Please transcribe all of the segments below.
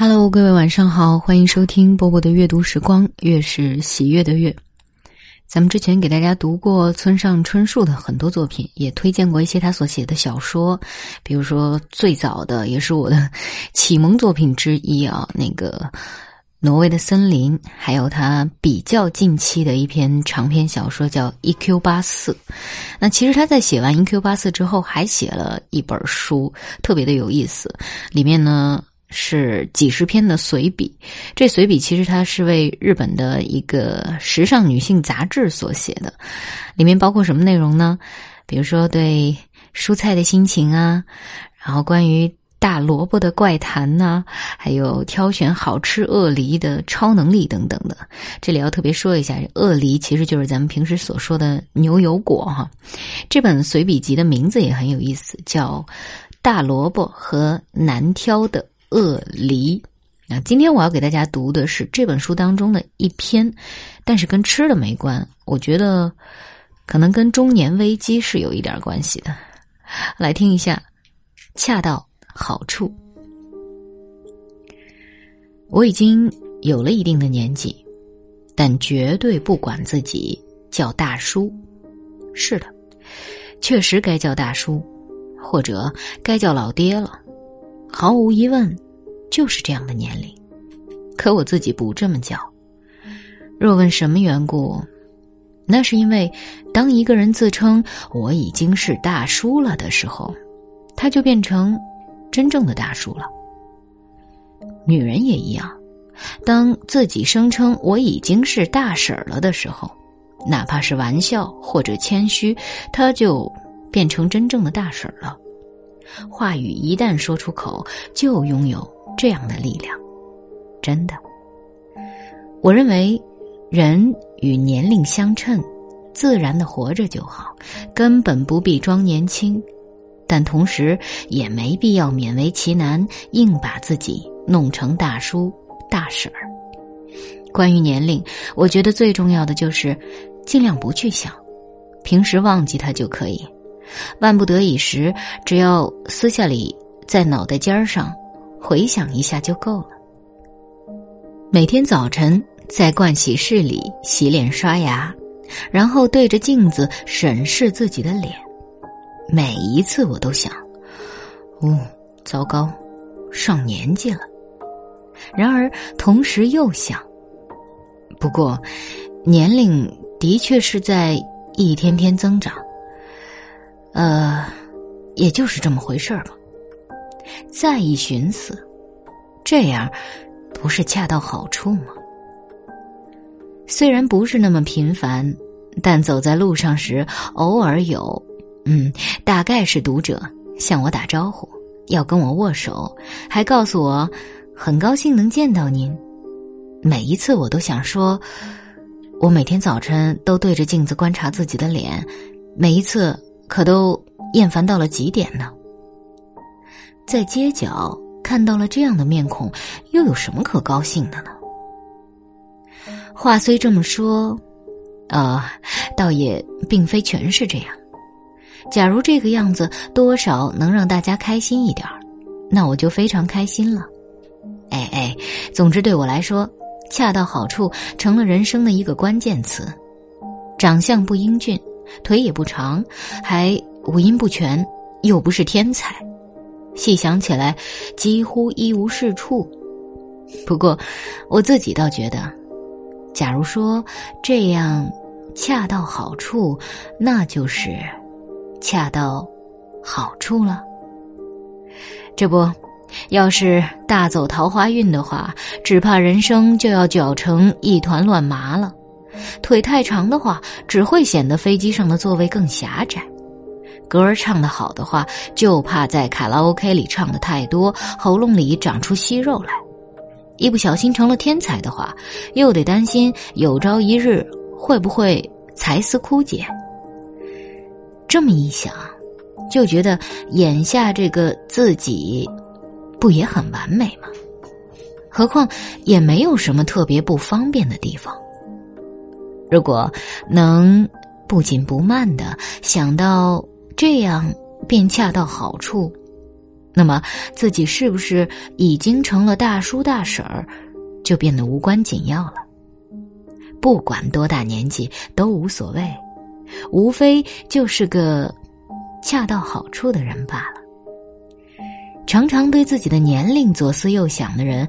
Hello，各位晚上好，欢迎收听波波的阅读时光，月是喜悦的月。咱们之前给大家读过村上春树的很多作品，也推荐过一些他所写的小说，比如说最早的也是我的启蒙作品之一啊，那个《挪威的森林》，还有他比较近期的一篇长篇小说叫《E Q 八四》。那其实他在写完《E Q 八四》之后，还写了一本书，特别的有意思，里面呢。是几十篇的随笔，这随笔其实它是为日本的一个时尚女性杂志所写的，里面包括什么内容呢？比如说对蔬菜的心情啊，然后关于大萝卜的怪谈呐，还有挑选好吃鳄梨的超能力等等的。这里要特别说一下，鳄梨其实就是咱们平时所说的牛油果哈。这本随笔集的名字也很有意思，叫《大萝卜和难挑的》。鳄梨，那今天我要给大家读的是这本书当中的一篇，但是跟吃的没关。我觉得可能跟中年危机是有一点关系的。来听一下，恰到好处。我已经有了一定的年纪，但绝对不管自己叫大叔。是的，确实该叫大叔，或者该叫老爹了。毫无疑问，就是这样的年龄。可我自己不这么叫。若问什么缘故，那是因为，当一个人自称我已经是大叔了的时候，他就变成真正的大叔了。女人也一样，当自己声称我已经是大婶儿了的时候，哪怕是玩笑或者谦虚，她就变成真正的大婶儿了。话语一旦说出口，就拥有这样的力量。真的，我认为，人与年龄相称，自然的活着就好，根本不必装年轻，但同时也没必要勉为其难，硬把自己弄成大叔大婶儿。关于年龄，我觉得最重要的就是尽量不去想，平时忘记它就可以。万不得已时，只要私下里在脑袋尖上回想一下就够了。每天早晨在盥洗室里洗脸刷牙，然后对着镜子审视自己的脸。每一次我都想：哦，糟糕，上年纪了。然而同时又想：不过，年龄的确是在一天天增长。呃，也就是这么回事儿吧。再一寻思，这样不是恰到好处吗？虽然不是那么频繁，但走在路上时，偶尔有，嗯，大概是读者向我打招呼，要跟我握手，还告诉我很高兴能见到您。每一次我都想说，我每天早晨都对着镜子观察自己的脸，每一次。可都厌烦到了极点呢。在街角看到了这样的面孔，又有什么可高兴的呢？话虽这么说，啊，倒也并非全是这样。假如这个样子多少能让大家开心一点那我就非常开心了。哎哎，总之对我来说，恰到好处成了人生的一个关键词。长相不英俊。腿也不长，还五音不全，又不是天才，细想起来几乎一无是处。不过，我自己倒觉得，假如说这样恰到好处，那就是恰到好处了。这不，要是大走桃花运的话，只怕人生就要搅成一团乱麻了。腿太长的话，只会显得飞机上的座位更狭窄；歌儿唱得好的话，就怕在卡拉 OK 里唱的太多，喉咙里长出息肉来；一不小心成了天才的话，又得担心有朝一日会不会才思枯竭。这么一想，就觉得眼下这个自己，不也很完美吗？何况也没有什么特别不方便的地方。如果能不紧不慢的想到这样，便恰到好处，那么自己是不是已经成了大叔大婶儿，就变得无关紧要了。不管多大年纪都无所谓，无非就是个恰到好处的人罢了。常常对自己的年龄左思右想的人，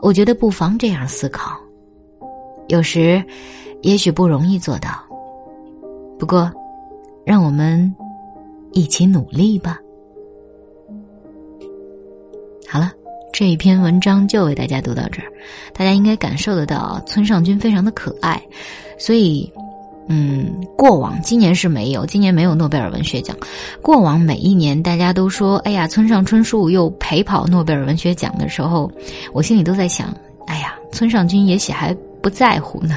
我觉得不妨这样思考。有时，也许不容易做到，不过，让我们一起努力吧。好了，这一篇文章就为大家读到这儿。大家应该感受得到，村上君非常的可爱，所以，嗯，过往今年是没有，今年没有诺贝尔文学奖。过往每一年，大家都说：“哎呀，村上春树又陪跑诺贝尔文学奖”的时候，我心里都在想：“哎呀，村上君也许还不在乎呢。”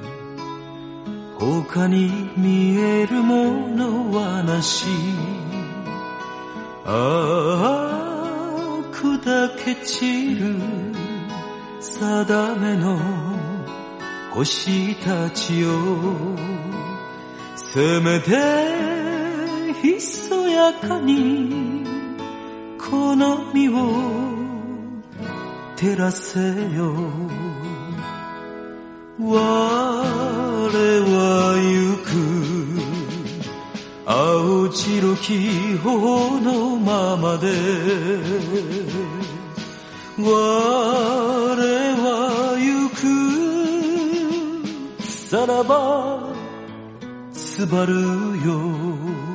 他に見えるものはなし。ああ砕け散る定めの星たちよ。せめてひそやかにこの身を照らせよ。我は白き方のままで我は行く。さらばすばるよ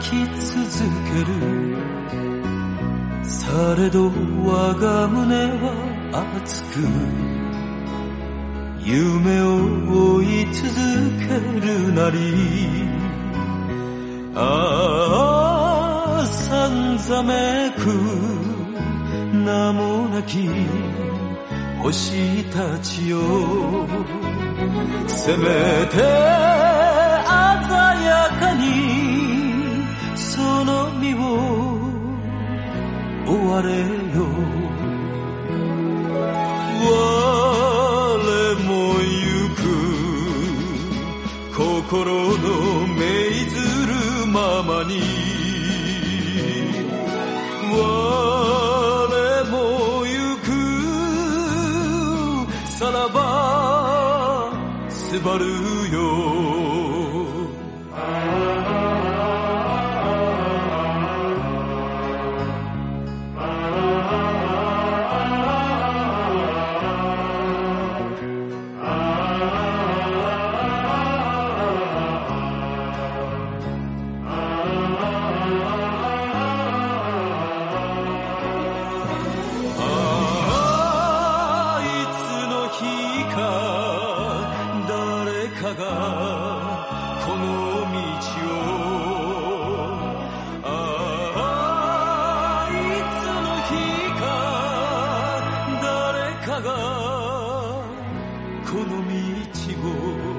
き続ける。されど我が胸は熱く。夢を追い続けるなり。ああさんざめく。名もなき。星たちよ。せめて鮮やかに。その身を追われよがこの道を